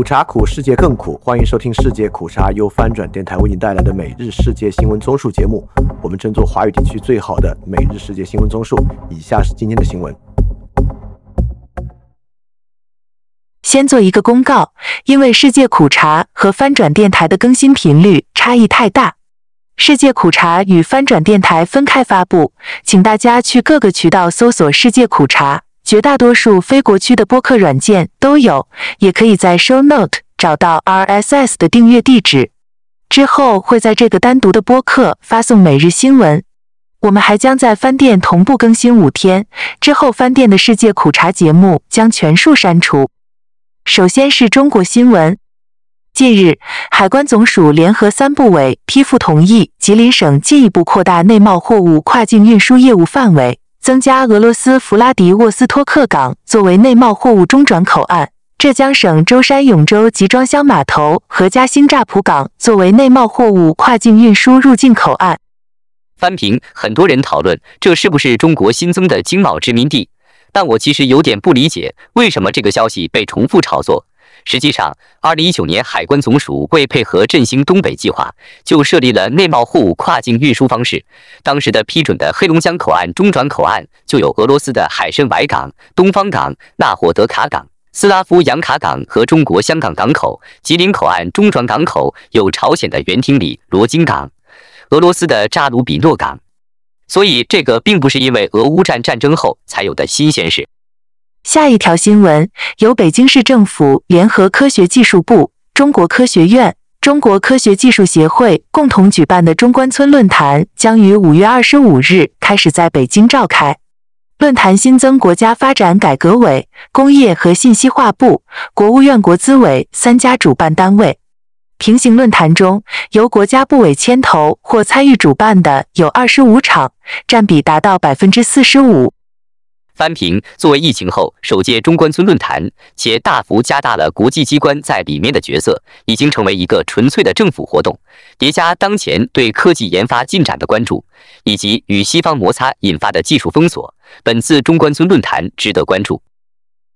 苦茶苦，世界更苦。欢迎收听世界苦茶由翻转电台为您带来的每日世界新闻综述节目。我们争做华语地区最好的每日世界新闻综述。以下是今天的新闻。先做一个公告，因为世界苦茶和翻转电台的更新频率差异太大，世界苦茶与翻转电台分开发布，请大家去各个渠道搜索世界苦茶。绝大多数非国区的播客软件都有，也可以在 Show Note 找到 RSS 的订阅地址。之后会在这个单独的播客发送每日新闻。我们还将在翻店同步更新五天，之后翻店的世界苦茶节目将全数删除。首先是中国新闻，近日，海关总署联合三部委批复同意，吉林省进一步扩大内贸货物跨境运输业务范围。增加俄罗斯弗拉迪沃斯托克港作为内贸货物中转口岸，浙江省舟山永州集装箱码头和嘉兴乍浦港作为内贸货物跨境运输入境口岸。翻评，很多人讨论这是不是中国新增的经贸殖民地，但我其实有点不理解，为什么这个消息被重复炒作。实际上，二零一九年海关总署为配合振兴东北计划，就设立了内贸货物跨境运输方式。当时的批准的黑龙江口岸中转口岸就有俄罗斯的海参崴港、东方港、纳霍德卡港、斯拉夫扬卡港和中国香港港口；吉林口岸中转港口有朝鲜的原町里罗津港、俄罗斯的扎鲁比诺港。所以，这个并不是因为俄乌战战争后才有的新鲜事。下一条新闻，由北京市政府联合科学技术部、中国科学院、中国科学技术协会共同举办的中关村论坛将于五月二十五日开始在北京召开。论坛新增国家发展改革委、工业和信息化部、国务院国资委三家主办单位。平行论坛中，由国家部委牵头或参与主办的有二十五场，占比达到百分之四十五。翻评作为疫情后首届中关村论坛，且大幅加大了国际机关在里面的角色，已经成为一个纯粹的政府活动。叠加当前对科技研发进展的关注，以及与西方摩擦引发的技术封锁，本次中关村论坛值得关注。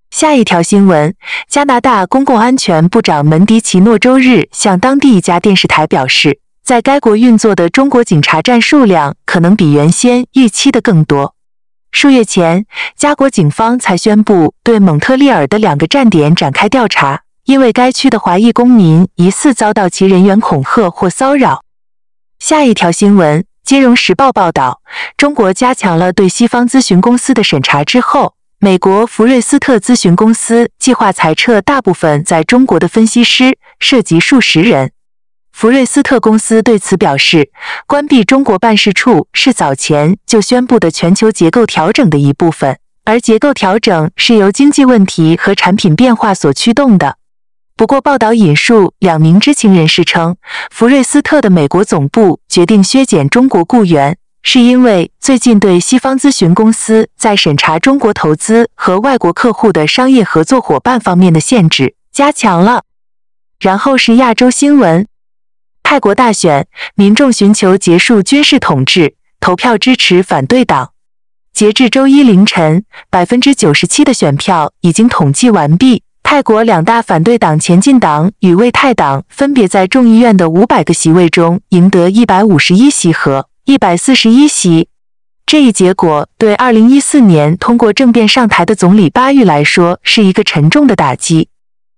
下一条新闻：加拿大公共安全部长门迪奇诺周日向当地一家电视台表示，在该国运作的中国警察站数量可能比原先预期的更多。数月前，加国警方才宣布对蒙特利尔的两个站点展开调查，因为该区的华裔公民疑似遭到其人员恐吓或骚扰。下一条新闻，《金融时报》报道，中国加强了对西方咨询公司的审查之后，美国福瑞斯特咨询公司计划裁撤大部分在中国的分析师，涉及数十人。福瑞斯特公司对此表示，关闭中国办事处是早前就宣布的全球结构调整的一部分，而结构调整是由经济问题和产品变化所驱动的。不过，报道引述两名知情人士称，福瑞斯特的美国总部决定削减中国雇员，是因为最近对西方咨询公司在审查中国投资和外国客户的商业合作伙伴方面的限制加强了。然后是亚洲新闻。泰国大选，民众寻求结束军事统治，投票支持反对党。截至周一凌晨，百分之九十七的选票已经统计完毕。泰国两大反对党前进党与为泰党分别在众议院的五百个席位中赢得一百五十一席和一百四十一席。这一结果对二零一四年通过政变上台的总理巴育来说是一个沉重的打击。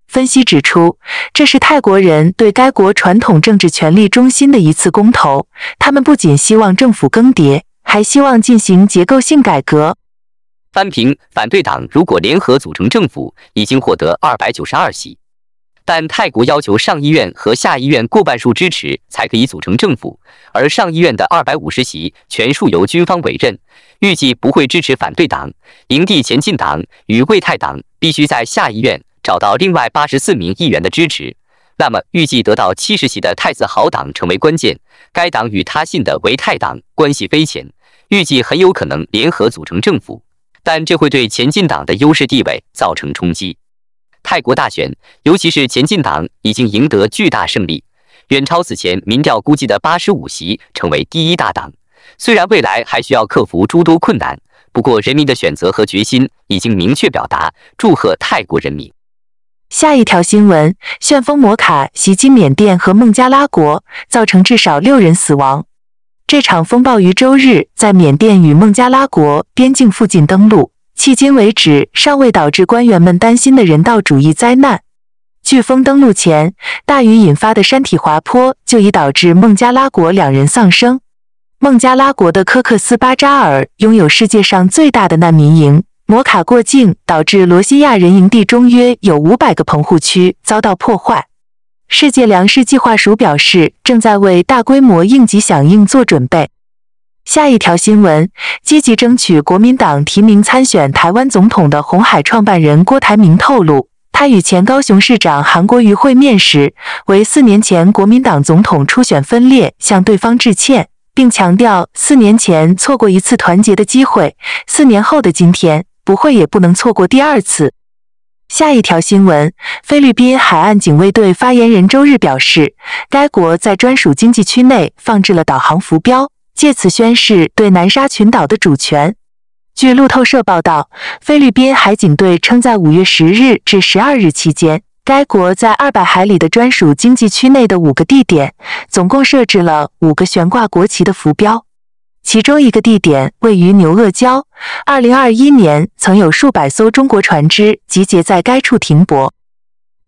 分析指出，这是泰国人对该国传统政治权力中心的一次公投。他们不仅希望政府更迭，还希望进行结构性改革。翻评反对党如果联合组成政府，已经获得二百九十二席，但泰国要求上议院和下议院过半数支持才可以组成政府，而上议院的二百五十席全数由军方委任，预计不会支持反对党。营地前进党与贵泰党必须在下议院。找到另外八十四名议员的支持，那么预计得到七十席的太子豪党成为关键。该党与他信的维泰党关系匪浅，预计很有可能联合组成政府，但这会对前进党的优势地位造成冲击。泰国大选，尤其是前进党已经赢得巨大胜利，远超此前民调估计的八十五席，成为第一大党。虽然未来还需要克服诸多困难，不过人民的选择和决心已经明确表达。祝贺泰国人民！下一条新闻：旋风摩卡袭击缅甸和孟加拉国，造成至少六人死亡。这场风暴于周日在缅甸与孟加拉国边境附近登陆，迄今为止尚未导致官员们担心的人道主义灾难。飓风登陆前，大雨引发的山体滑坡就已导致孟加拉国两人丧生。孟加拉国的科克斯巴扎尔拥有世界上最大的难民营。摩卡过境导致罗西亚人营地中约有五百个棚户区遭到破坏。世界粮食计划署表示，正在为大规模应急响应做准备。下一条新闻：积极争取国民党提名参选台湾总统的红海创办人郭台铭透露，他与前高雄市长韩国瑜会面时，为四年前国民党总统初选分裂向对方致歉，并强调四年前错过一次团结的机会，四年后的今天。不会也不能错过第二次。下一条新闻：菲律宾海岸警卫队发言人周日表示，该国在专属经济区内放置了导航浮标，借此宣示对南沙群岛的主权。据路透社报道，菲律宾海警队称，在五月十日至十二日期间，该国在二百海里的专属经济区内的五个地点，总共设置了五个悬挂国旗的浮标。其中一个地点位于牛轭礁，二零二一年曾有数百艘中国船只集结在该处停泊。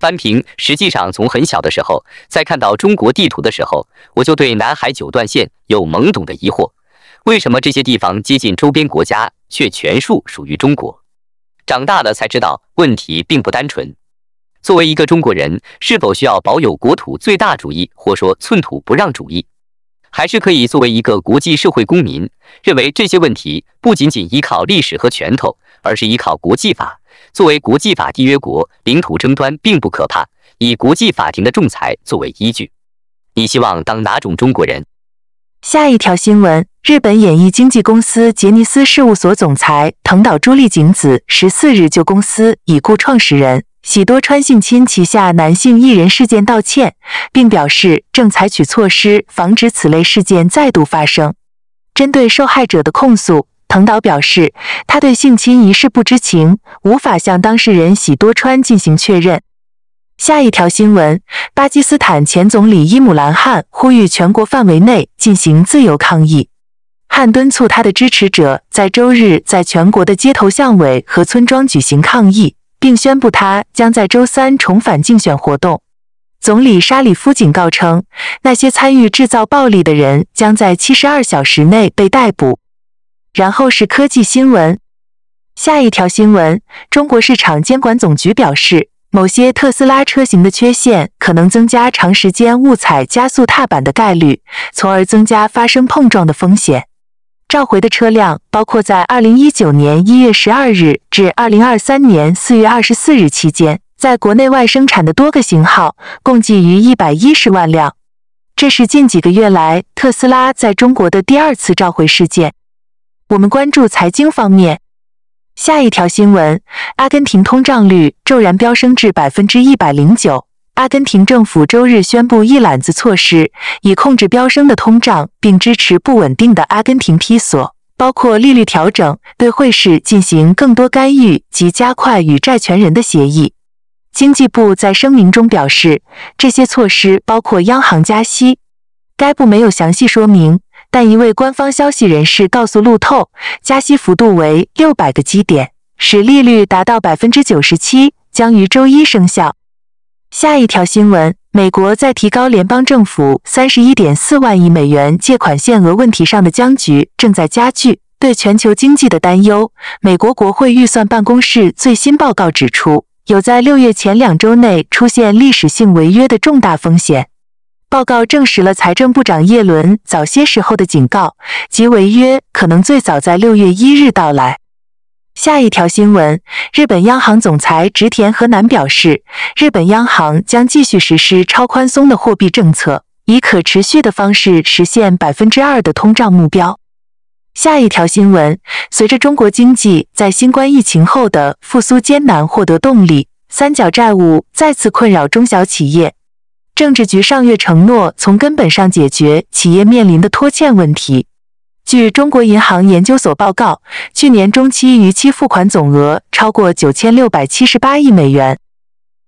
翻平，实际上从很小的时候，在看到中国地图的时候，我就对南海九段线有懵懂的疑惑：为什么这些地方接近周边国家，却全数属于中国？长大了才知道，问题并不单纯。作为一个中国人，是否需要保有国土最大主义，或说寸土不让主义？还是可以作为一个国际社会公民，认为这些问题不仅仅依靠历史和拳头，而是依靠国际法。作为国际法缔约国，领土争端并不可怕，以国际法庭的仲裁作为依据。你希望当哪种中国人？下一条新闻：日本演艺经纪公司杰尼斯事务所总裁藤岛朱丽景子十四日就公司已故创始人。喜多川性侵旗下男性艺人事件道歉，并表示正采取措施防止此类事件再度发生。针对受害者的控诉，藤岛表示他对性侵一事不知情，无法向当事人喜多川进行确认。下一条新闻：巴基斯坦前总理伊姆兰汗呼吁全国范围内进行自由抗议。汗敦促他的支持者在周日在全国的街头巷尾和村庄举行抗议。并宣布他将在周三重返竞选活动。总理沙里夫警告称，那些参与制造暴力的人将在七十二小时内被逮捕。然后是科技新闻。下一条新闻：中国市场监管总局表示，某些特斯拉车型的缺陷可能增加长时间误踩加速踏板的概率，从而增加发生碰撞的风险。召回的车辆包括在二零一九年一月十二日至二零二三年四月二十四日期间，在国内外生产的多个型号，共计逾一百一十万辆。这是近几个月来特斯拉在中国的第二次召回事件。我们关注财经方面，下一条新闻：阿根廷通胀率骤然飙升至百分之一百零九。阿根廷政府周日宣布一揽子措施，以控制飙升的通胀，并支持不稳定的阿根廷披索，包括利率调整、对汇市进行更多干预及加快与债权人的协议。经济部在声明中表示，这些措施包括央行加息。该部没有详细说明，但一位官方消息人士告诉路透，加息幅度为六百个基点，使利率达到百分之九十七，将于周一生效。下一条新闻：美国在提高联邦政府三十一点四万亿美元借款限额问题上的僵局正在加剧。对全球经济的担忧，美国国会预算办公室最新报告指出，有在六月前两周内出现历史性违约的重大风险。报告证实了财政部长耶伦早些时候的警告，即违约可能最早在六月一日到来。下一条新闻：日本央行总裁植田和男表示，日本央行将继续实施超宽松的货币政策，以可持续的方式实现百分之二的通胀目标。下一条新闻：随着中国经济在新冠疫情后的复苏艰难获得动力，三角债务再次困扰中小企业。政治局上月承诺从根本上解决企业面临的拖欠问题。据中国银行研究所报告，去年中期逾期付款总额超过九千六百七十八亿美元。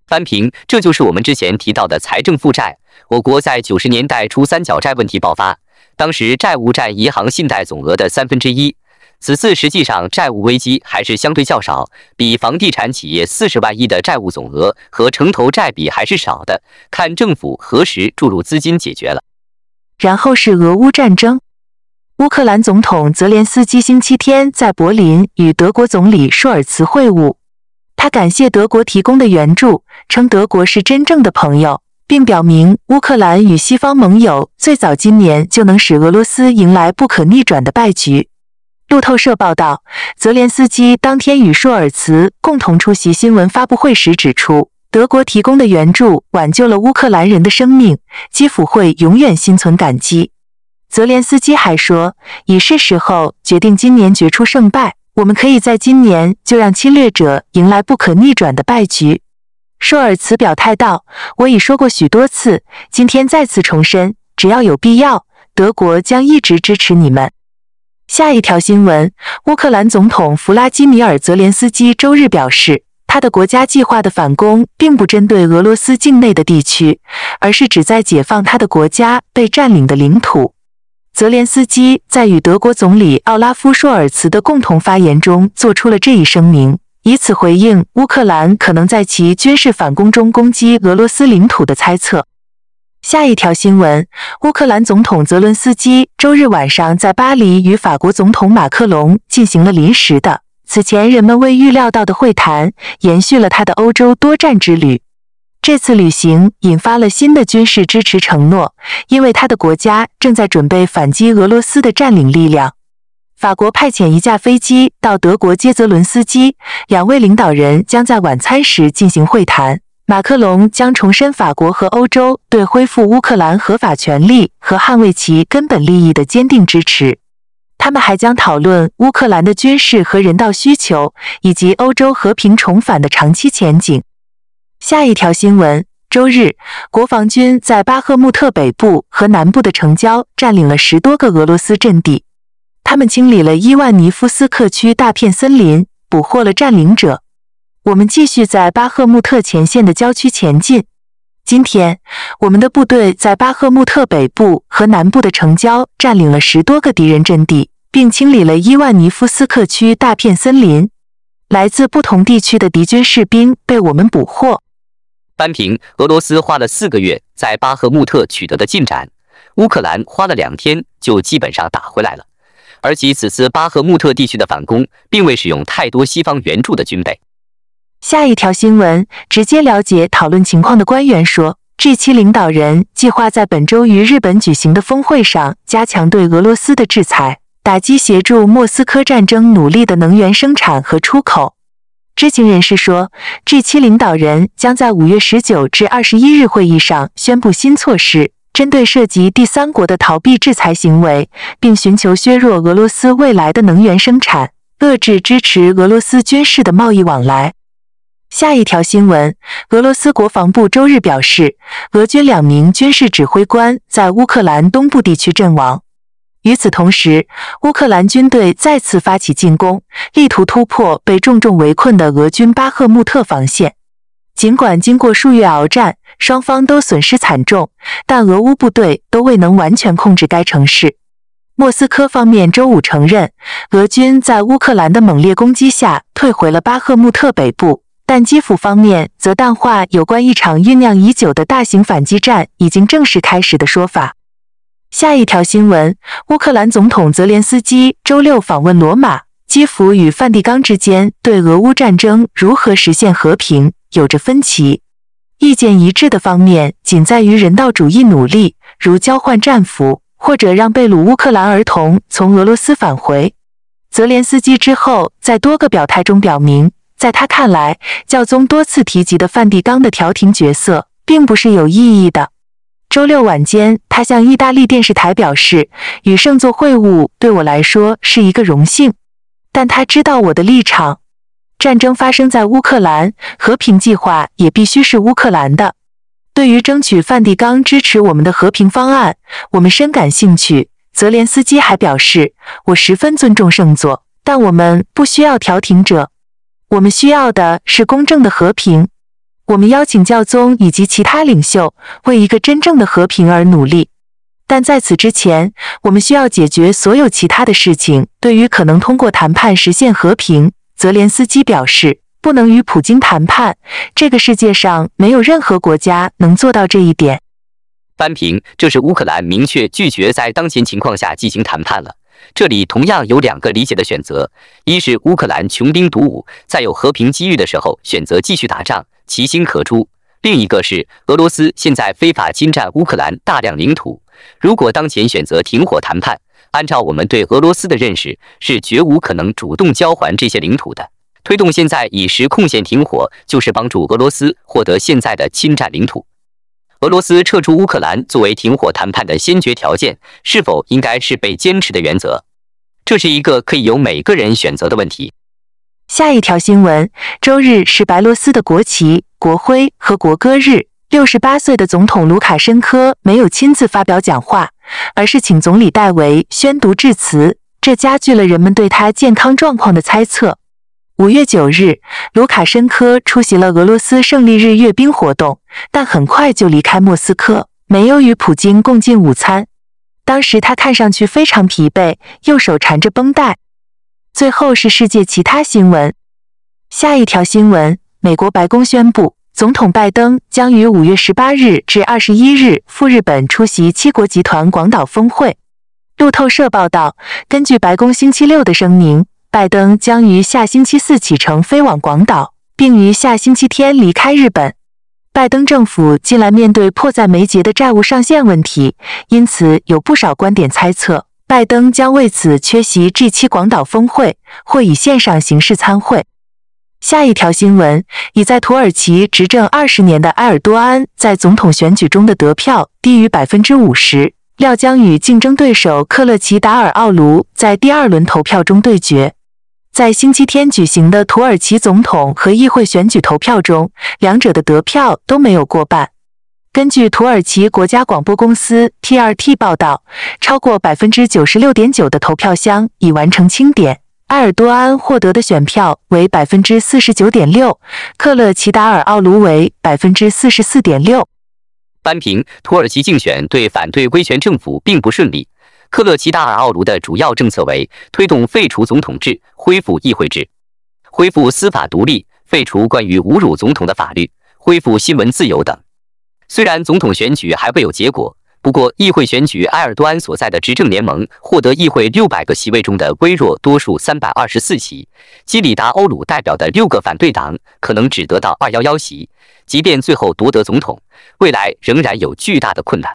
翻平，这就是我们之前提到的财政负债。我国在九十年代初三角债问题爆发，当时债务占银行信贷总额的三分之一。此次实际上债务危机还是相对较少，比房地产企业四十万亿的债务总额和城投债比还是少的。看政府何时注入资金解决了。然后是俄乌战争，乌克兰总统泽连斯基星期天在柏林与德国总理舒尔茨会晤，他感谢德国提供的援助，称德国是真正的朋友，并表明乌克兰与西方盟友最早今年就能使俄罗斯迎来不可逆转的败局。路透社报道，泽连斯基当天与舒尔茨共同出席新闻发布会时指出，德国提供的援助挽救了乌克兰人的生命，基辅会永远心存感激。泽连斯基还说，已是时候决定今年决出胜败，我们可以在今年就让侵略者迎来不可逆转的败局。舒尔茨表态道：“我已说过许多次，今天再次重申，只要有必要，德国将一直支持你们。”下一条新闻：乌克兰总统弗拉基米尔·泽连斯基周日表示，他的国家计划的反攻并不针对俄罗斯境内的地区，而是旨在解放他的国家被占领的领土。泽连斯基在与德国总理奥拉夫·舒尔茨的共同发言中做出了这一声明，以此回应乌克兰可能在其军事反攻中攻击俄罗斯领土的猜测。下一条新闻：乌克兰总统泽伦斯基周日晚上在巴黎与法国总统马克龙进行了临时的、此前人们未预料到的会谈，延续了他的欧洲多站之旅。这次旅行引发了新的军事支持承诺，因为他的国家正在准备反击俄罗斯的占领力量。法国派遣一架飞机到德国接泽伦斯基，两位领导人将在晚餐时进行会谈。马克龙将重申法国和欧洲对恢复乌克兰合法权利和捍卫其根本利益的坚定支持。他们还将讨论乌克兰的军事和人道需求，以及欧洲和平重返的长期前景。下一条新闻：周日，国防军在巴赫穆特北部和南部的城郊占领了十多个俄罗斯阵地。他们清理了伊万尼夫斯克区大片森林，捕获了占领者。我们继续在巴赫穆特前线的郊区前进。今天，我们的部队在巴赫穆特北部和南部的城郊占领了十多个敌人阵地，并清理了伊万尼夫斯克区大片森林。来自不同地区的敌军士兵被我们捕获。扳平，俄罗斯花了四个月在巴赫穆特取得的进展，乌克兰花了两天就基本上打回来了。而且此次巴赫穆特地区的反攻，并未使用太多西方援助的军备。下一条新闻，直接了解讨论情况的官员说，G7 领导人计划在本周于日本举行的峰会上加强对俄罗斯的制裁，打击协助莫斯科战争努力的能源生产和出口。知情人士说，G7 领导人将在五月十九至二十一日会议上宣布新措施，针对涉及第三国的逃避制裁行为，并寻求削弱俄罗斯未来的能源生产，遏制支持俄罗斯军事的贸易往来。下一条新闻：俄罗斯国防部周日表示，俄军两名军事指挥官在乌克兰东部地区阵亡。与此同时，乌克兰军队再次发起进攻，力图突破被重重围困的俄军巴赫穆特防线。尽管经过数月鏖战，双方都损失惨重，但俄乌部队都未能完全控制该城市。莫斯科方面周五承认，俄军在乌克兰的猛烈攻击下退回了巴赫穆特北部。但基辅方面则淡化有关一场酝酿已久的大型反击战已经正式开始的说法。下一条新闻：乌克兰总统泽连斯基周六访问罗马，基辅与梵蒂冈之间对俄乌战争如何实现和平有着分歧。意见一致的方面仅在于人道主义努力，如交换战俘或者让被掳乌克兰儿童从俄罗斯返回。泽连斯基之后在多个表态中表明。在他看来，教宗多次提及的梵蒂冈的调停角色并不是有意义的。周六晚间，他向意大利电视台表示：“与圣座会晤对我来说是一个荣幸，但他知道我的立场。战争发生在乌克兰，和平计划也必须是乌克兰的。对于争取梵蒂冈支持我们的和平方案，我们深感兴趣。”泽连斯基还表示：“我十分尊重圣座，但我们不需要调停者。”我们需要的是公正的和平。我们邀请教宗以及其他领袖为一个真正的和平而努力。但在此之前，我们需要解决所有其他的事情。对于可能通过谈判实现和平，泽连斯基表示，不能与普京谈判。这个世界上没有任何国家能做到这一点。扳平，这是乌克兰明确拒绝在当前情况下进行谈判了。这里同样有两个理解的选择：一是乌克兰穷兵黩武，在有和平机遇的时候选择继续打仗，其心可诛；另一个是俄罗斯现在非法侵占乌克兰大量领土。如果当前选择停火谈判，按照我们对俄罗斯的认识，是绝无可能主动交还这些领土的。推动现在以实控线停火，就是帮助俄罗斯获得现在的侵占领土。俄罗斯撤出乌克兰作为停火谈判的先决条件，是否应该是被坚持的原则？这是一个可以由每个人选择的问题。下一条新闻：周日是白罗斯的国旗、国徽和国歌日。六十八岁的总统卢卡申科没有亲自发表讲话，而是请总理戴维宣读致辞，这加剧了人们对他健康状况的猜测。五月九日，卢卡申科出席了俄罗斯胜利日阅兵活动，但很快就离开莫斯科，没有与普京共进午餐。当时他看上去非常疲惫，右手缠着绷带。最后是世界其他新闻。下一条新闻：美国白宫宣布，总统拜登将于五月十八日至二十一日赴日本出席七国集团广岛峰会。路透社报道，根据白宫星期六的声明。拜登将于下星期四启程飞往广岛，并于下星期天离开日本。拜登政府近来面对迫在眉睫的债务上限问题，因此有不少观点猜测，拜登将为此缺席 G7 广岛峰会，或以线上形式参会。下一条新闻：已在土耳其执政二十年的埃尔多安在总统选举中的得票低于百分之五十，料将与竞争对手克勒奇达尔奥卢在第二轮投票中对决。在星期天举行的土耳其总统和议会选举投票中，两者的得票都没有过半。根据土耳其国家广播公司 TRT 报道，超过百分之九十六点九的投票箱已完成清点。埃尔多安获得的选票为百分之四十九点六，克勒奇达尔奥卢为百分之四十四点六。扳平，土耳其竞选对反对威权政府并不顺利。克勒奇达尔奥卢的主要政策为推动废除总统制、恢复议会制、恢复司法独立、废除关于侮辱总统的法律、恢复新闻自由等。虽然总统选举还未有结果，不过议会选举埃尔多安所在的执政联盟获得议会六百个席位中的微弱多数三百二十四席，基里达欧鲁代表的六个反对党可能只得到二幺幺席。即便最后夺得总统，未来仍然有巨大的困难。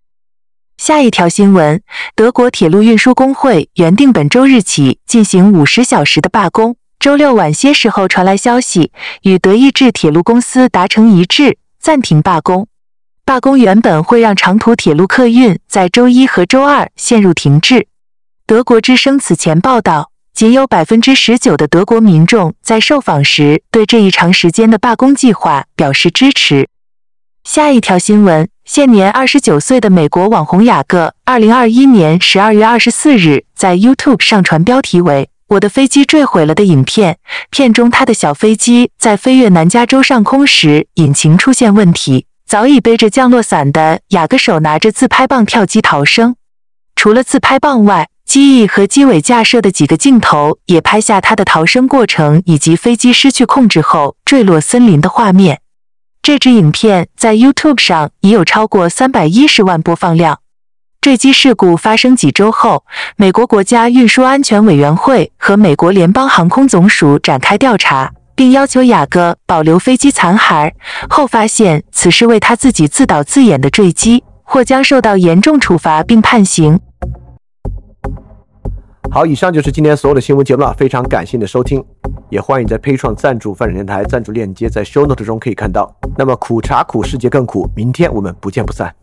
下一条新闻：德国铁路运输工会原定本周日起进行五十小时的罢工，周六晚些时候传来消息，与德意志铁路公司达成一致，暂停罢工。罢工原本会让长途铁路客运在周一和周二陷入停滞。德国之声此前报道，仅有百分之十九的德国民众在受访时对这一长时间的罢工计划表示支持。下一条新闻。现年二十九岁的美国网红雅各，二零二一年十二月二十四日在 YouTube 上传标题为“我的飞机坠毁了”的影片。片中他的小飞机在飞越南加州上空时，引擎出现问题。早已背着降落伞的雅各手拿着自拍棒跳机逃生。除了自拍棒外，机翼和机尾架设的几个镜头也拍下他的逃生过程以及飞机失去控制后坠落森林的画面。这支影片在 YouTube 上已有超过三百一十万播放量。坠机事故发生几周后，美国国家运输安全委员会和美国联邦航空总署展开调查，并要求雅各保留飞机残骸。后发现此事为他自己自导自演的坠机，或将受到严重处罚并判刑。好，以上就是今天所有的新闻节目了，非常感谢你的收听，也欢迎在 p a 创赞助范展电台赞助链接在 Show Note 中可以看到。那么苦茶苦，世界更苦，明天我们不见不散。